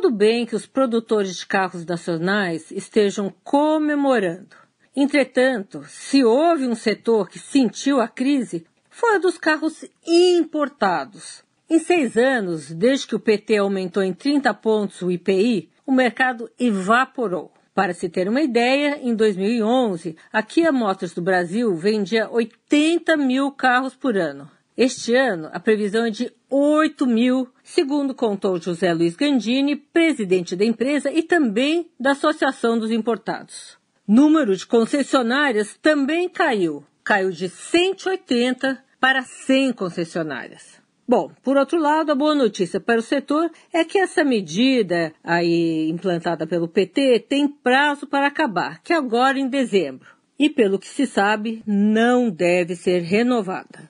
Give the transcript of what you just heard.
tudo bem que os produtores de carros nacionais estejam comemorando. Entretanto, se houve um setor que sentiu a crise, foi a dos carros importados. Em seis anos, desde que o PT aumentou em 30 pontos o IPI, o mercado evaporou. Para se ter uma ideia, em 2011, a Kia Motors do Brasil vendia 80 mil carros por ano. Este ano, a previsão é de 8 mil, segundo contou José Luiz Gandini, presidente da empresa e também da Associação dos Importados. Número de concessionárias também caiu. Caiu de 180 para 100 concessionárias. Bom, por outro lado, a boa notícia para o setor é que essa medida aí implantada pelo PT tem prazo para acabar, que é agora em dezembro. E pelo que se sabe, não deve ser renovada.